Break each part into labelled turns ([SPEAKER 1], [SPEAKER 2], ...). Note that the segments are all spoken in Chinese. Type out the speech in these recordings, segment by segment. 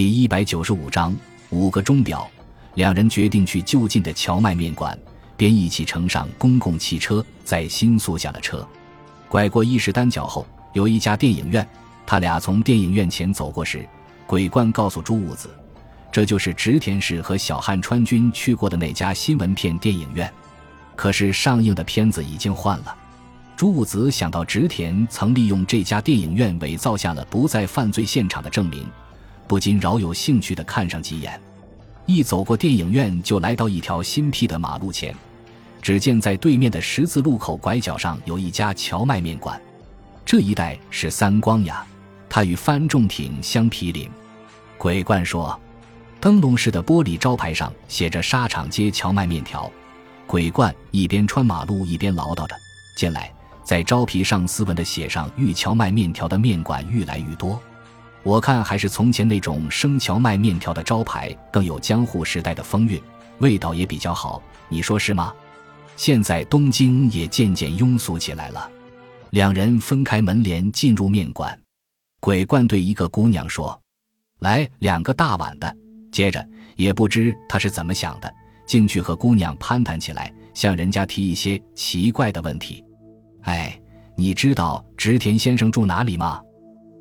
[SPEAKER 1] 第一百九十五章五个钟表。两人决定去就近的荞麦面馆，便一起乘上公共汽车，在新宿下了车。拐过伊势丹角后，有一家电影院。他俩从电影院前走过时，鬼冠告诉朱武子，这就是植田氏和小汉川君去过的那家新闻片电影院。可是上映的片子已经换了。朱武子想到植田曾利用这家电影院伪造下了不在犯罪现场的证明，不禁饶有兴趣地看上几眼。一走过电影院，就来到一条新辟的马路前，只见在对面的十字路口拐角上有一家荞麦面馆。这一带是三光呀，它与番众町相毗邻。鬼怪说：“灯笼式的玻璃招牌上写着‘沙场街荞麦面条’。”鬼怪一边穿马路一边唠叨着：“近来在招牌上斯文的写上‘玉荞麦面条’的面馆愈来愈多。”我看还是从前那种生荞麦面条的招牌更有江户时代的风韵，味道也比较好，你说是吗？现在东京也渐渐庸俗起来了。两人分开门帘进入面馆，鬼怪对一个姑娘说：“来两个大碗的。”接着也不知他是怎么想的，进去和姑娘攀谈起来，向人家提一些奇怪的问题。哎，你知道植田先生住哪里吗？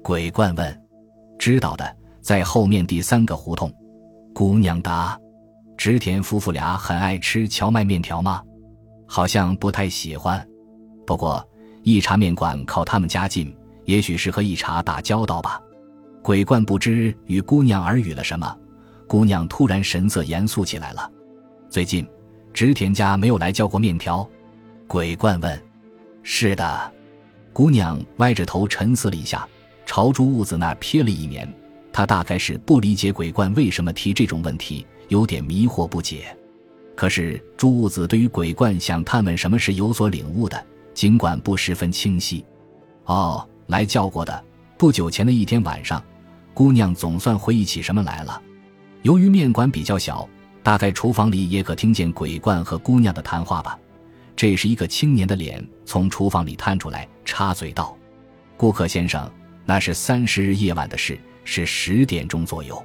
[SPEAKER 1] 鬼怪问。知道的，在后面第三个胡同。姑娘答：“植田夫妇俩很爱吃荞麦面条吗？好像不太喜欢。不过一茶面馆靠他们家近，也许是和一茶打交道吧。”鬼怪不知与姑娘耳语了什么，姑娘突然神色严肃起来了。最近，植田家没有来交过面条。鬼怪问：“是的。”姑娘歪着头沉思了一下。朝朱屋子那瞥了一眼，他大概是不理解鬼怪为什么提这种问题，有点迷惑不解。可是朱屋子对于鬼怪想探问什么是有所领悟的，尽管不十分清晰。哦，来叫过的。不久前的一天晚上，姑娘总算回忆起什么来了。由于面馆比较小，大概厨房里也可听见鬼怪和姑娘的谈话吧。这时，一个青年的脸从厨房里探出来，插嘴道：“顾客先生。”那是三十日夜晚的事，是十点钟左右。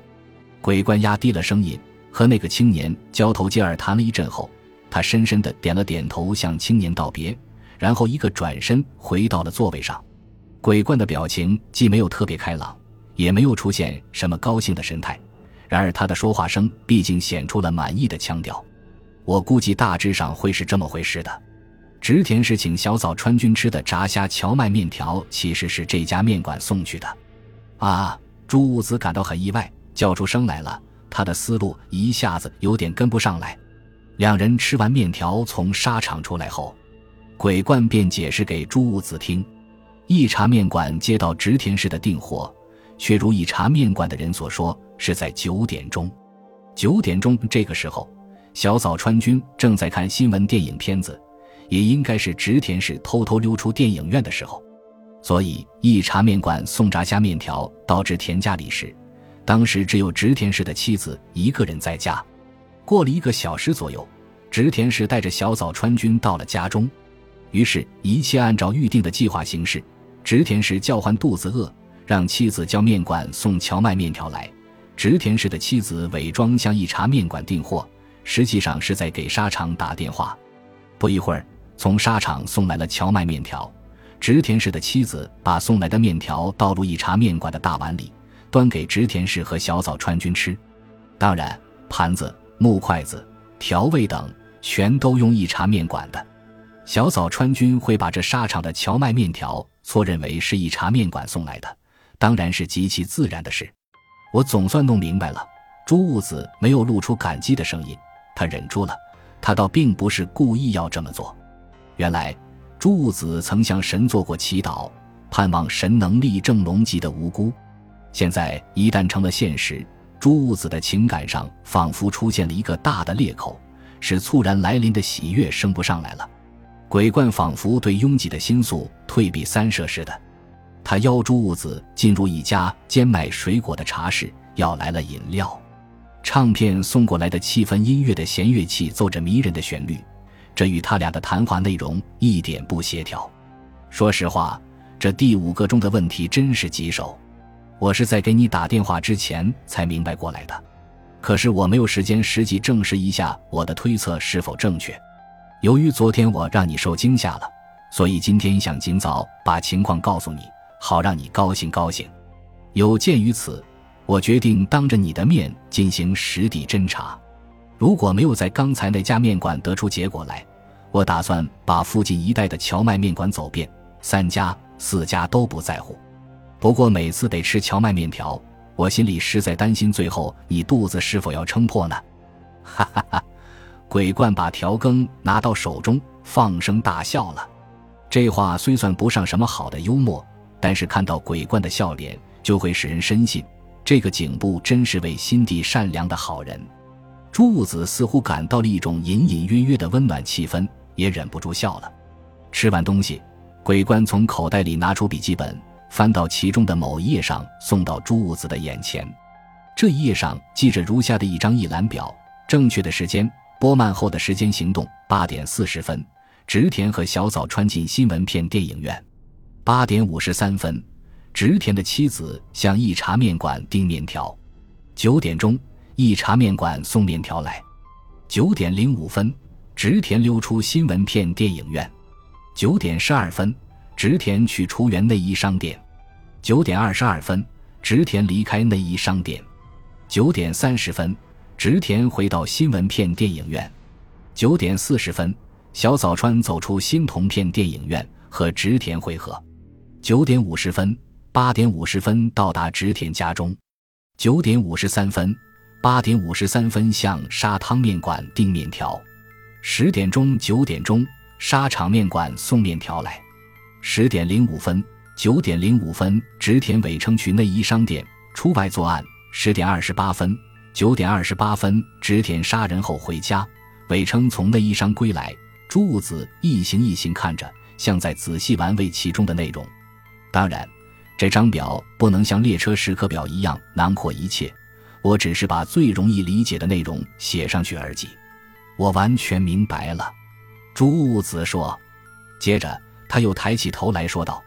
[SPEAKER 1] 鬼官压低了声音，和那个青年交头接耳谈了一阵后，他深深的点了点头，向青年道别，然后一个转身回到了座位上。鬼官的表情既没有特别开朗，也没有出现什么高兴的神态，然而他的说话声毕竟显出了满意的腔调。我估计大致上会是这么回事的。植田是请小早川君吃的炸虾荞麦面条，其实是这家面馆送去的。啊！朱武子感到很意外，叫出声来了。他的思路一下子有点跟不上来。两人吃完面条，从沙场出来后，鬼冠便解释给朱武子听：一茶面馆接到植田氏的订货，却如一茶面馆的人所说，是在九点钟。九点钟这个时候，小早川君正在看新闻电影片子。也应该是植田氏偷偷溜出电影院的时候，所以一茶面馆送炸虾面条到植田家里时，当时只有植田氏的妻子一个人在家。过了一个小时左右，植田氏带着小早川君到了家中，于是，一切按照预定的计划行事。植田氏叫唤肚子饿，让妻子叫面馆送荞麦面条来。植田氏的妻子伪装向一茶面馆订货，实际上是在给沙场打电话。不一会儿。从沙场送来了荞麦面条，植田氏的妻子把送来的面条倒入一茶面馆的大碗里，端给植田氏和小早川君吃。当然，盘子、木筷子、调味等全都用一茶面馆的。小早川君会把这沙场的荞麦面条错认为是一茶面馆送来的，当然是极其自然的事。我总算弄明白了。朱物子没有露出感激的声音，他忍住了，他倒并不是故意要这么做。原来，朱武子曾向神做过祈祷，盼望神能力正龙吉的无辜。现在一旦成了现实，朱武子的情感上仿佛出现了一个大的裂口，使猝然来临的喜悦升不上来了。鬼怪仿佛对拥挤的心宿退避三舍似的，他邀朱武子进入一家兼卖水果的茶室，要来了饮料。唱片送过来的气氛音乐的弦乐器奏着迷人的旋律。这与他俩的谈话内容一点不协调。说实话，这第五个钟的问题真是棘手。我是在给你打电话之前才明白过来的。可是我没有时间实际证实一下我的推测是否正确。由于昨天我让你受惊吓了，所以今天想尽早把情况告诉你，好让你高兴高兴。有鉴于此，我决定当着你的面进行实地侦查。如果没有在刚才那家面馆得出结果来，我打算把附近一带的荞麦面馆走遍，三家四家都不在乎。不过每次得吃荞麦面条。我心里实在担心，最后你肚子是否要撑破呢？哈哈哈！鬼怪把调羹拿到手中，放声大笑了。这话虽算不上什么好的幽默，但是看到鬼怪的笑脸，就会使人深信这个颈部真是位心地善良的好人。朱兀子似乎感到了一种隐隐约约的温暖气氛，也忍不住笑了。吃完东西，鬼官从口袋里拿出笔记本。翻到其中的某一页上，送到朱兀子的眼前。这一页上记着如下的一张一览表：正确的时间，播漫后的时间行动八点四十分，植田和小早穿进新闻片电影院。八点五十三分，植田的妻子向一茶面馆订面条。九点钟，一茶面馆送面条来。九点零五分，植田溜出新闻片电影院。九点十二分，植田去雏园内衣商店。九点二十二分，植田离开内衣商店。九点三十分，植田回到新闻片电影院。九点四十分，小早川走出新铜片电影院和植田会合。九点五十分，八点五十分到达植田家中。九点五十三分，八点五十三分向沙汤面馆订面条。十点钟，九点钟，沙场面馆送面条来。十点零五分。九点零五分，植田伟称去内衣商店出外作案。十点二十八分，九点二十八分，植田杀人后回家，伟称从内衣商归来。朱兀子一行一行看着，像在仔细玩味其中的内容。当然，这张表不能像列车时刻表一样囊括一切，我只是把最容易理解的内容写上去而已。我完全明白了，朱子说。接着，他又抬起头来说道。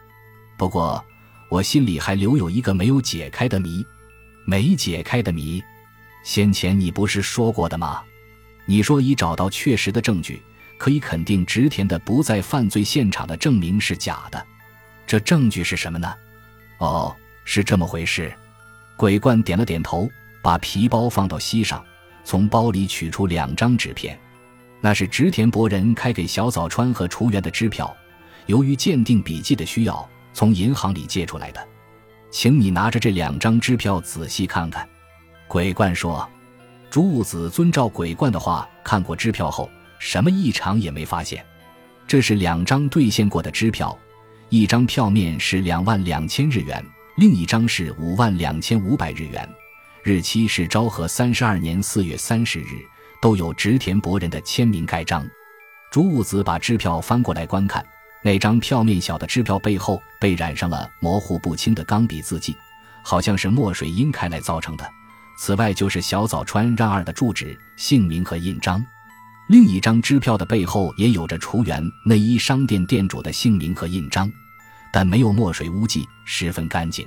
[SPEAKER 1] 不过，我心里还留有一个没有解开的谜，没解开的谜。先前你不是说过的吗？你说已找到确实的证据，可以肯定植田的不在犯罪现场的证明是假的。这证据是什么呢？哦，是这么回事。鬼怪点了点头，把皮包放到膝上，从包里取出两张纸片，那是植田博人开给小早川和雏园的支票。由于鉴定笔记的需要。从银行里借出来的，请你拿着这两张支票仔细看看。”鬼怪说。朱兀子遵照鬼怪的话看过支票后，什么异常也没发现。这是两张兑现过的支票，一张票面是两万两千日元，另一张是五万两千五百日元，日期是昭和三十二年四月三十日，都有植田博人的签名盖章。朱兀子把支票翻过来观看。那张票面小的支票背后被染上了模糊不清的钢笔字迹，好像是墨水晕开来造成的。此外，就是小早川让二的住址、姓名和印章。另一张支票的背后也有着雏园内衣商店店主的姓名和印章，但没有墨水污迹，十分干净。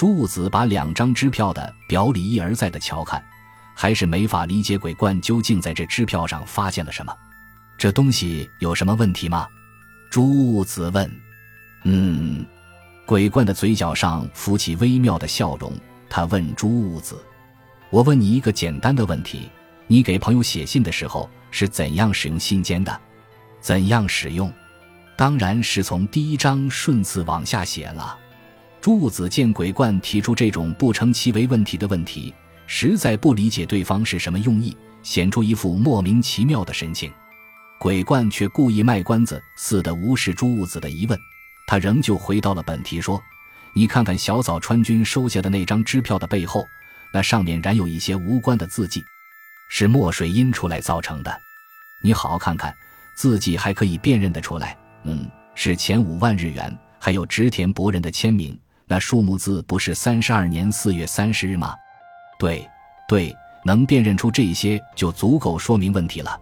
[SPEAKER 1] 朱子把两张支票的表里一而再的瞧看，还是没法理解鬼怪究竟在这支票上发现了什么。这东西有什么问题吗？朱子问：“嗯。”鬼怪的嘴角上浮起微妙的笑容。他问朱子：“我问你一个简单的问题，你给朋友写信的时候是怎样使用信笺的？怎样使用？当然是从第一章顺次往下写了。”朱子见鬼怪提出这种不称其为问题的问题，实在不理解对方是什么用意，显出一副莫名其妙的神情。鬼怪却故意卖关子似的无视朱子的疑问，他仍旧回到了本题，说：“你看看小早川君收下的那张支票的背后，那上面染有一些无关的字迹，是墨水印出来造成的。你好好看看，字迹还可以辨认得出来。嗯，是前五万日元，还有植田博人的签名。那数目字不是三十二年四月三十日吗？对，对，能辨认出这些就足够说明问题了。”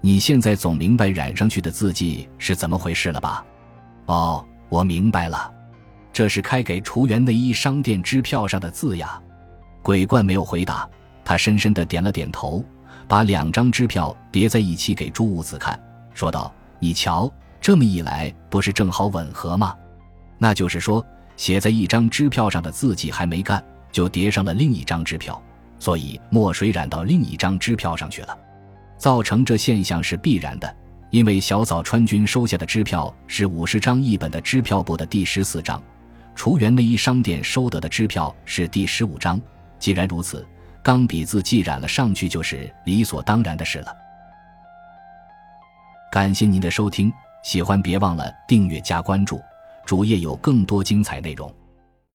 [SPEAKER 1] 你现在总明白染上去的字迹是怎么回事了吧？哦，我明白了。这是开给厨园内衣商店支票上的字呀。鬼怪没有回答，他深深的点了点头，把两张支票叠在一起给朱五子看，说道：“你瞧，这么一来，不是正好吻合吗？那就是说，写在一张支票上的字迹还没干，就叠上了另一张支票，所以墨水染到另一张支票上去了。造成这现象是必然的，因为小早川君收下的支票是五十张一本的支票簿的第十四张，厨园内衣商店收得的支票是第十五张。”既然如此，钢笔字迹染了上去，就是理所当然的事了。感谢您的收听，喜欢别忘了订阅加关注，主页有更多精彩内容。